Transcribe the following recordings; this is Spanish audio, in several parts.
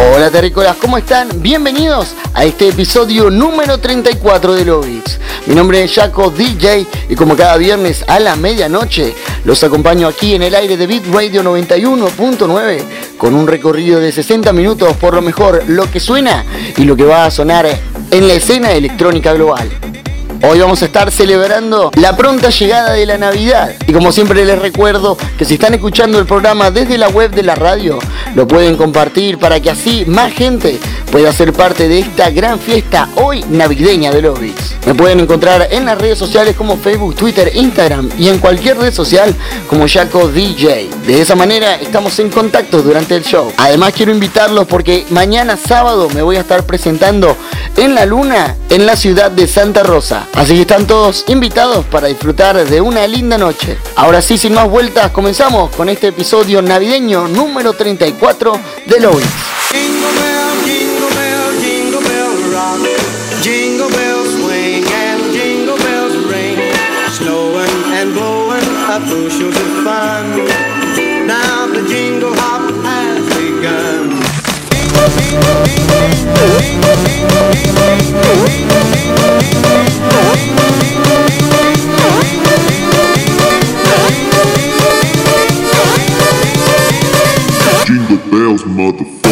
Hola terrícolas, ¿cómo están? Bienvenidos a este episodio número 34 de Lobix. Mi nombre es Jaco DJ y como cada viernes a la medianoche los acompaño aquí en el aire de Beat Radio 91.9 con un recorrido de 60 minutos por lo mejor lo que suena y lo que va a sonar en la escena electrónica global. Hoy vamos a estar celebrando la pronta llegada de la Navidad. Y como siempre les recuerdo que si están escuchando el programa desde la web de la radio, lo pueden compartir para que así más gente pueda ser parte de esta gran fiesta hoy navideña de Lobix. Me pueden encontrar en las redes sociales como Facebook, Twitter, Instagram y en cualquier red social como Jaco DJ. De esa manera estamos en contacto durante el show. Además quiero invitarlos porque mañana sábado me voy a estar presentando en la luna en la ciudad de Santa Rosa. Así que están todos invitados para disfrutar de una linda noche. Ahora sí, sin más vueltas, comenzamos con este episodio navideño número 34 de Lois. Jingle. Bells, motherfucker.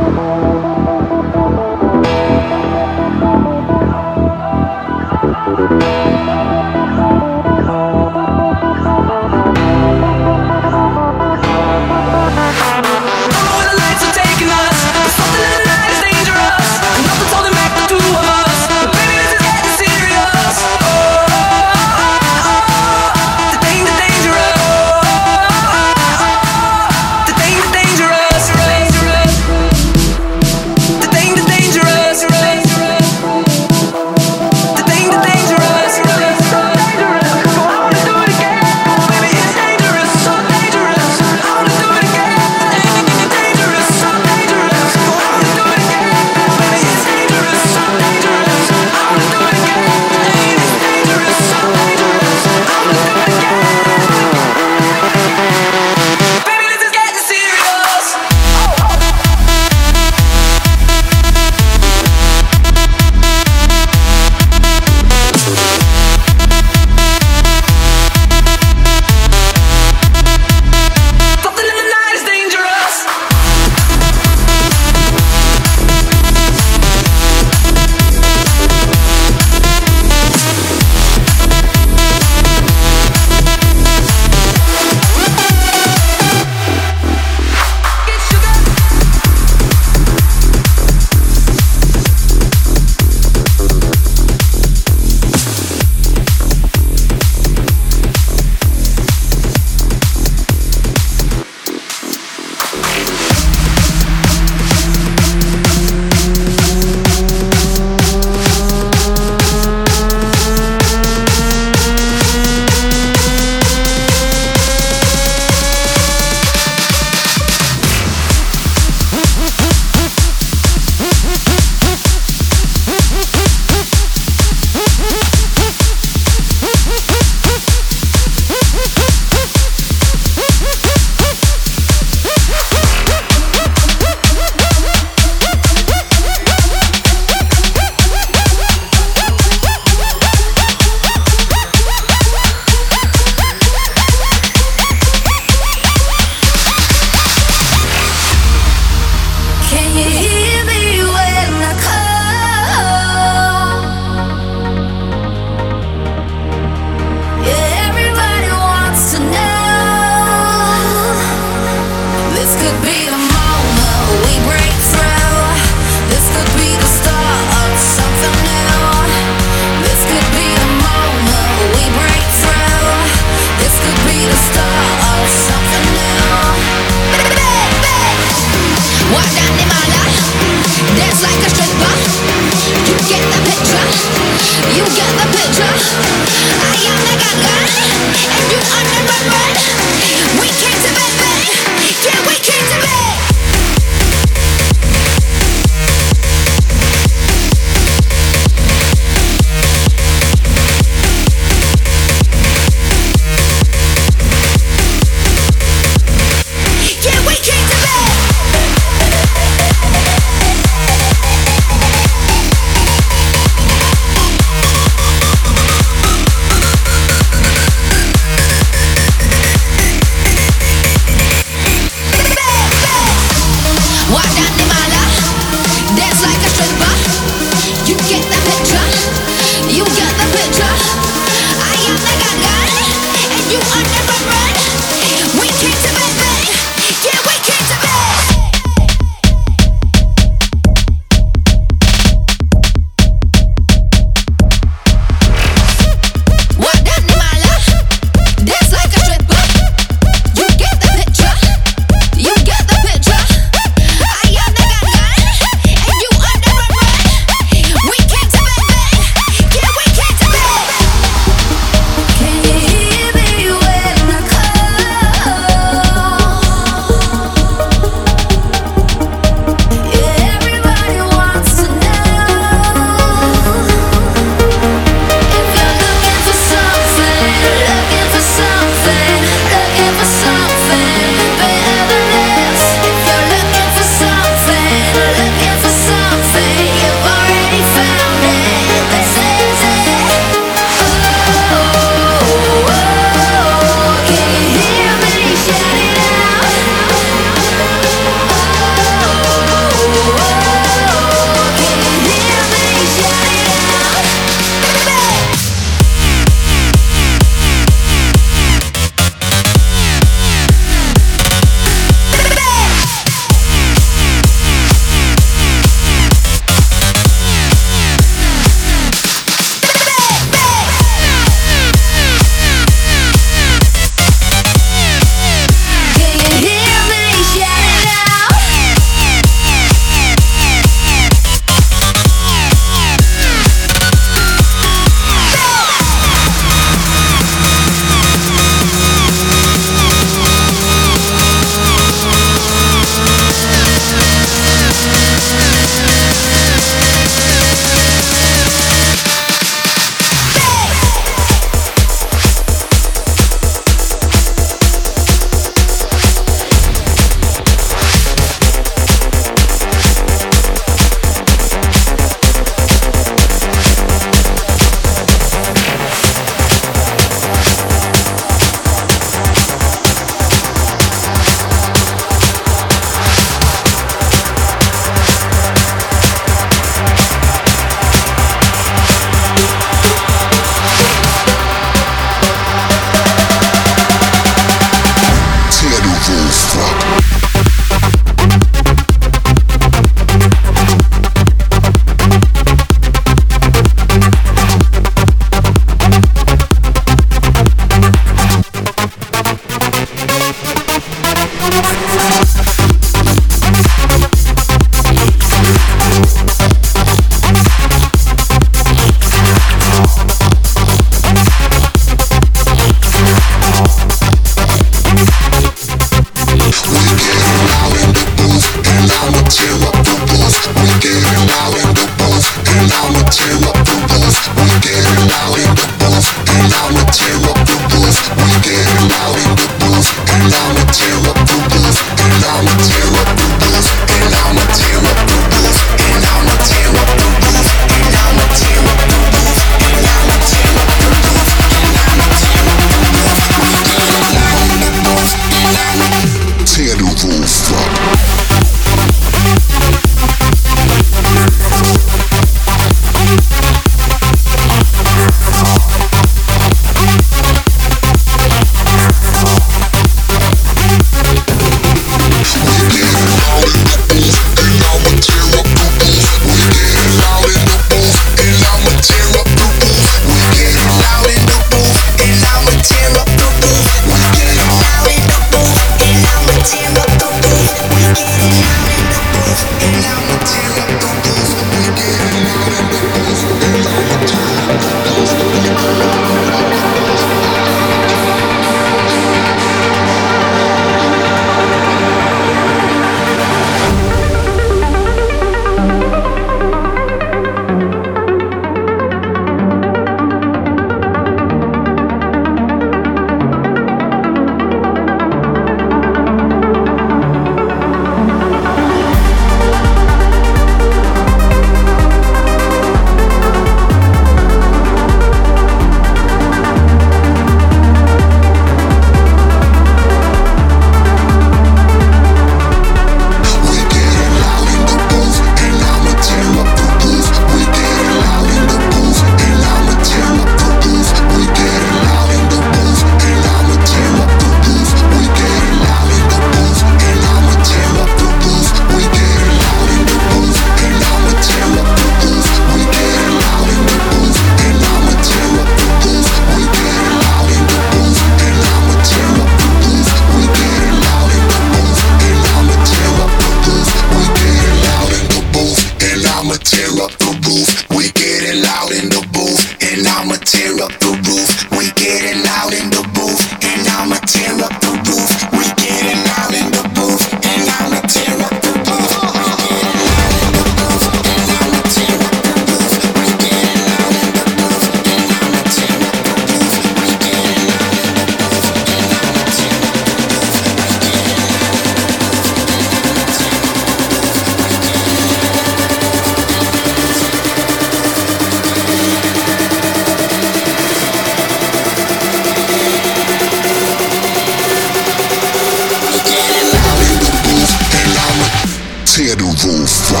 tear the.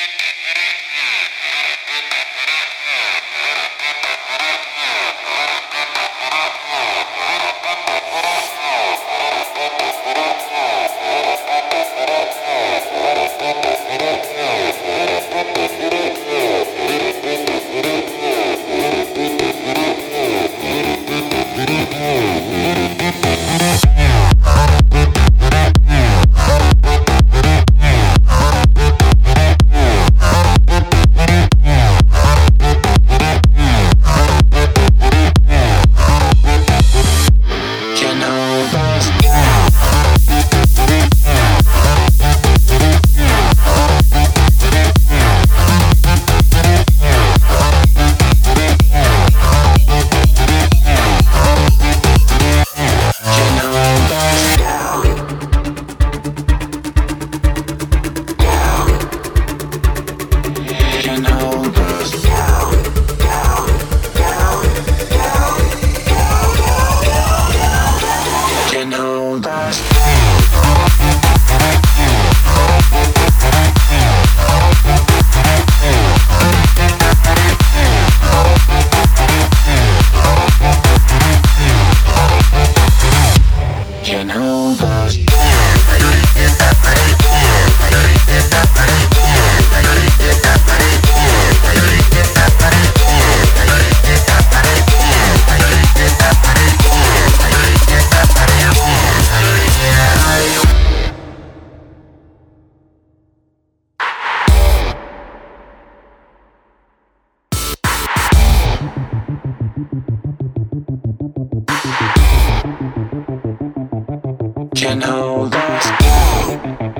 Thank you. Can hold us down.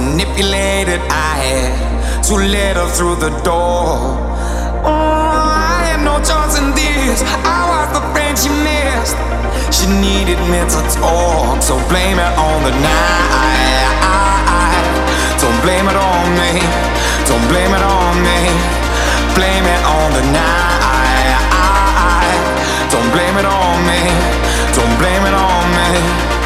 manipulated. I had to let her through the door. Oh, I had no choice in this. I was the friend she missed. She needed me to talk, so blame it on the night. Don't blame it on me. Don't blame it on me. Blame it on the night. Don't blame it on me. Don't blame it on me.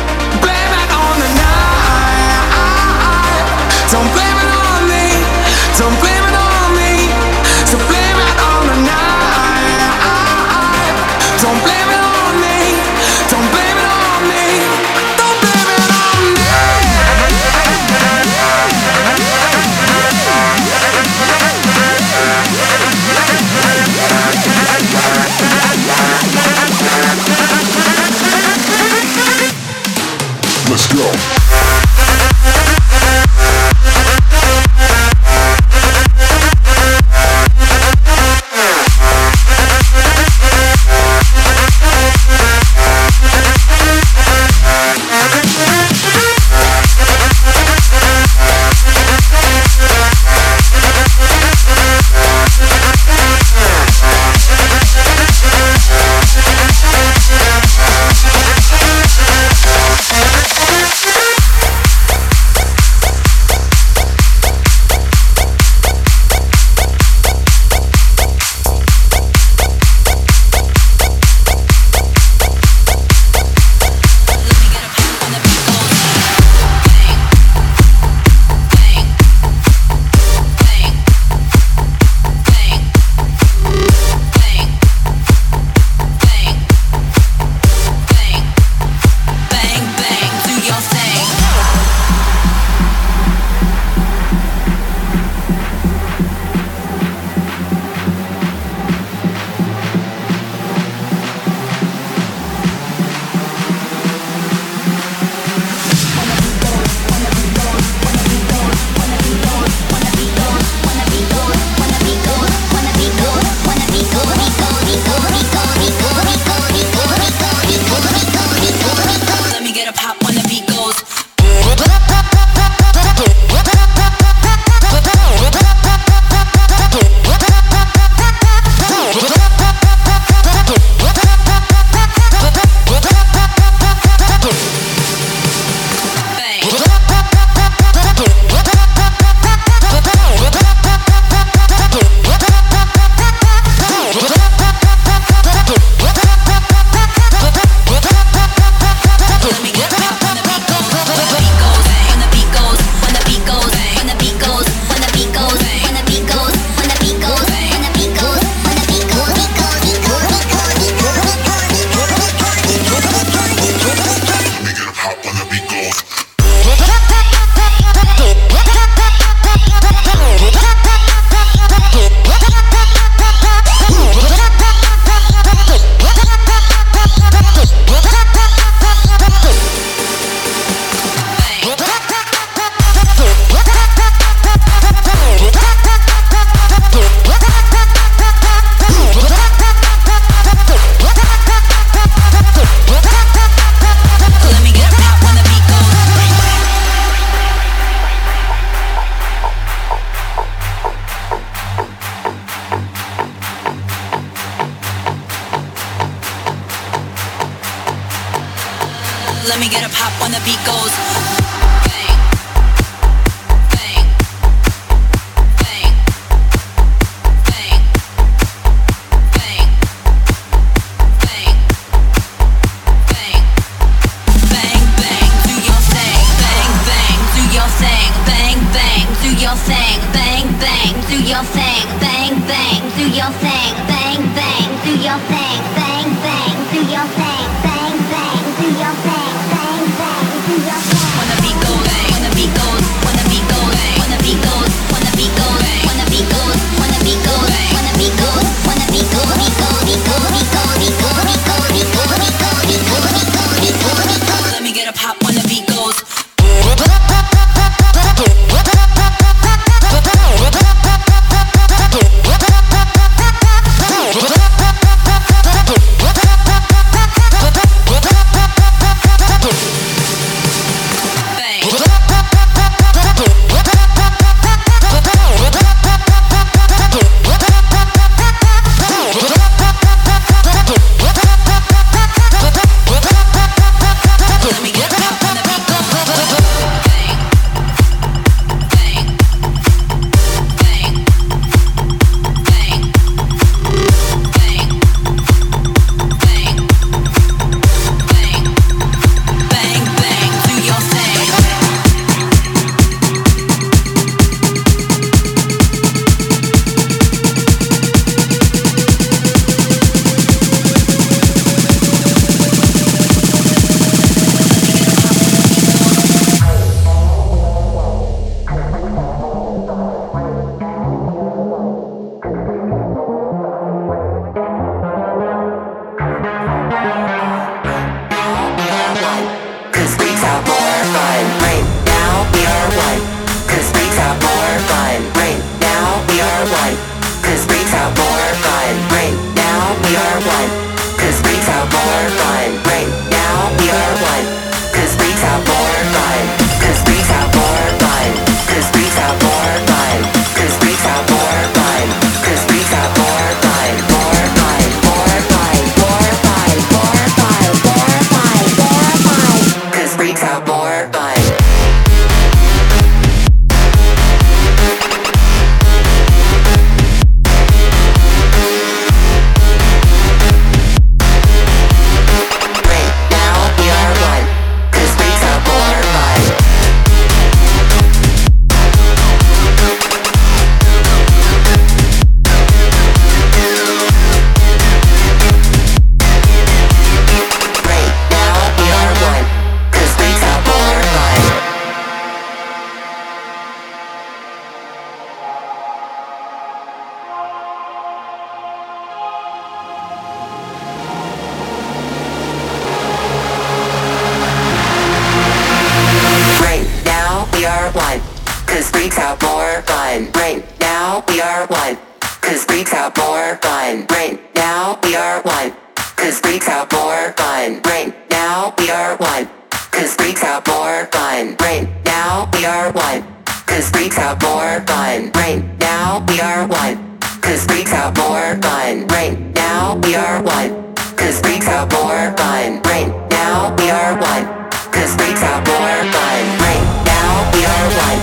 Cause we got more fun right now. We are one. Cause we got more fun right now. We are one. Cause we got more fun right now. We are one.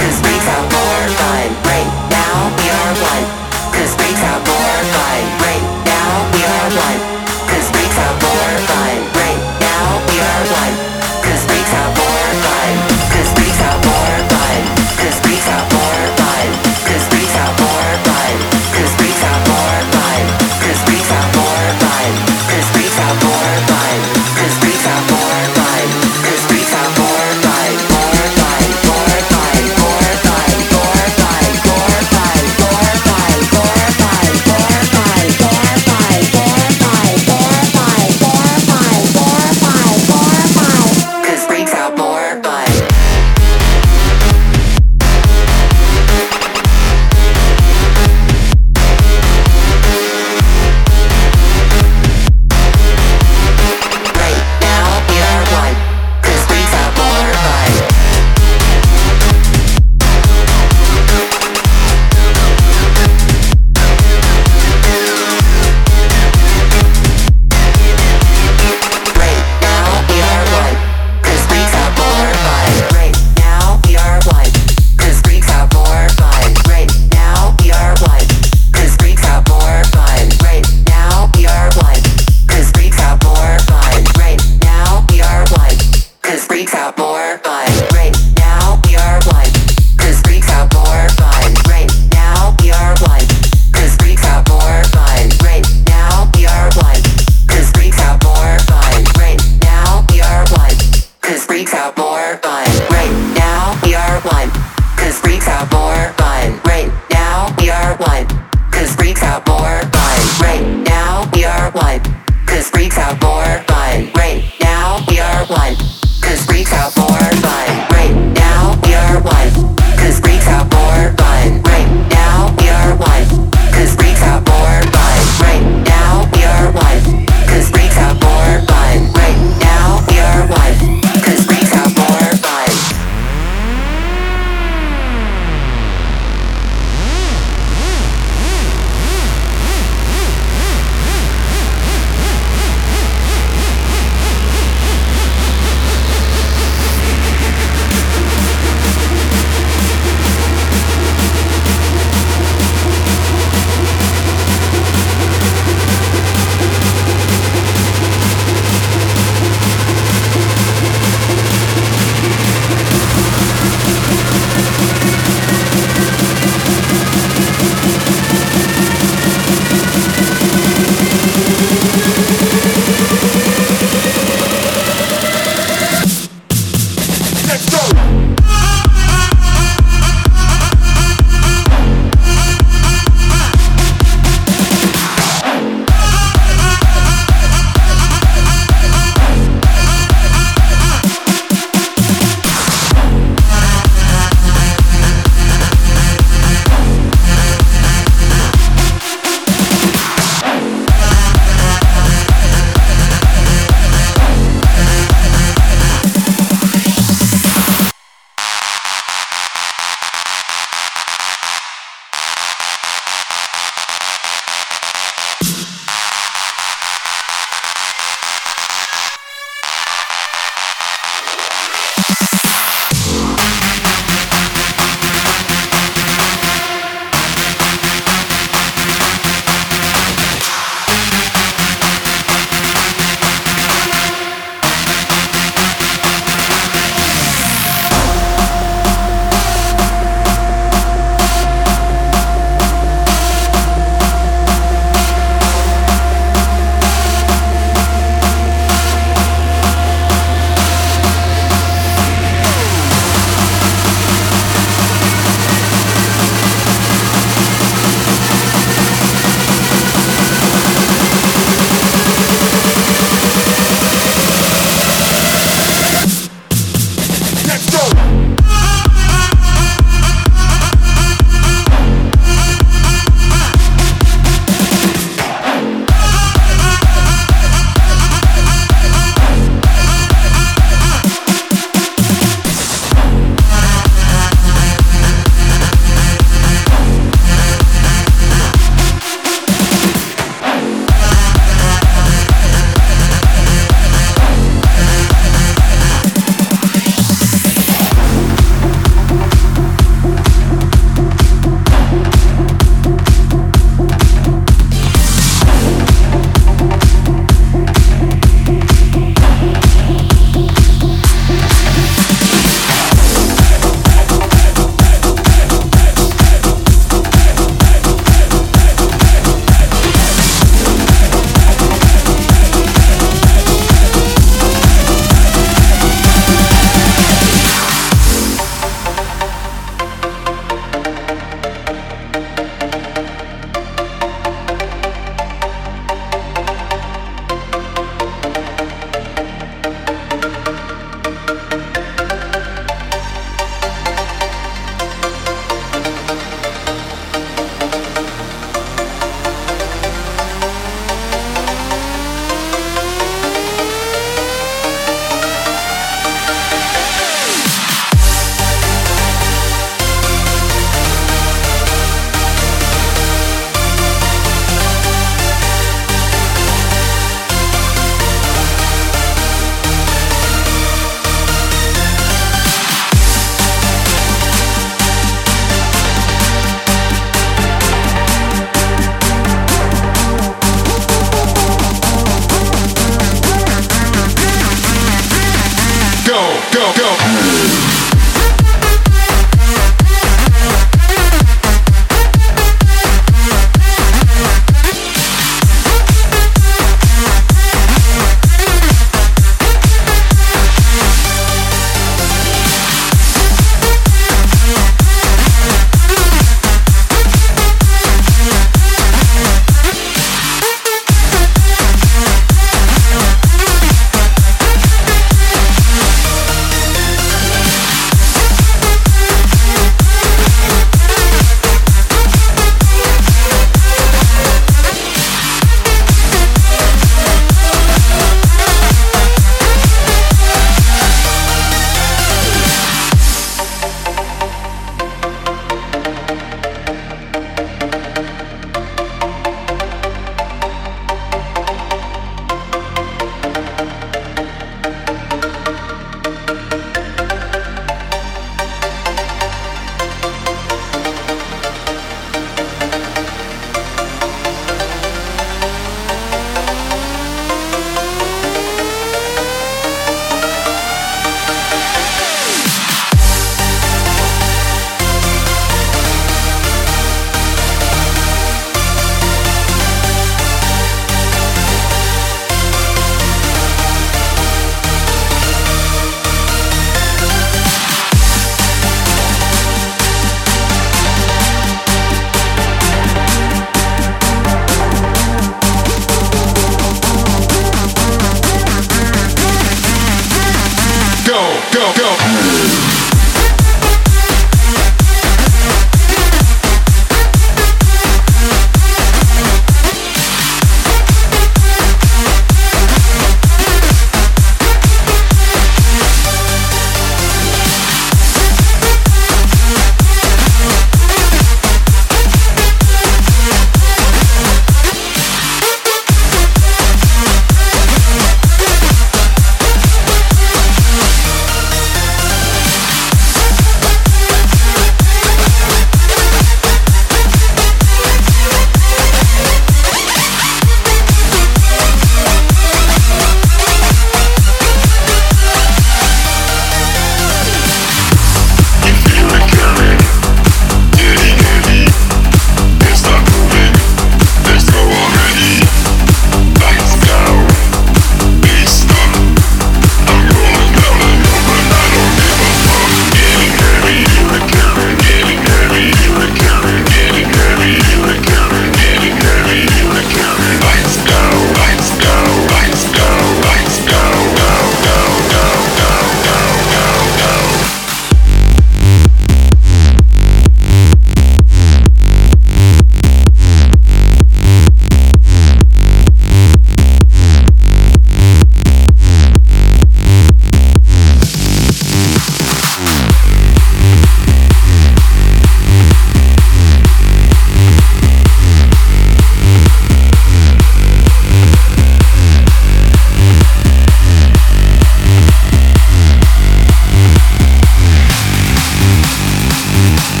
Cause we got more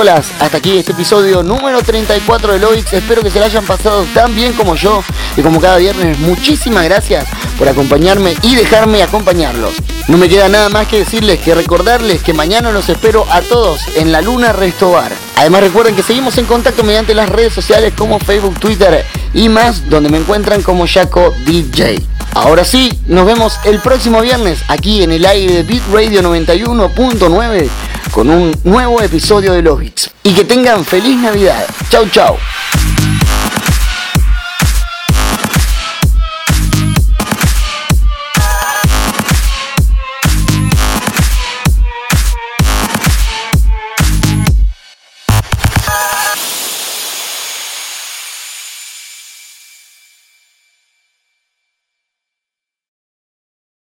Hasta aquí este episodio número 34 de Loix. Espero que se la hayan pasado tan bien como yo y como cada viernes. Muchísimas gracias por acompañarme y dejarme acompañarlos. No me queda nada más que decirles que recordarles que mañana los espero a todos en la Luna Restobar. Además recuerden que seguimos en contacto mediante las redes sociales como Facebook, Twitter y más, donde me encuentran como Jaco DJ. Ahora sí, nos vemos el próximo viernes aquí en el aire de Beat Radio 91.9 con un nuevo episodio de Los Y que tengan feliz Navidad. Chau, chau.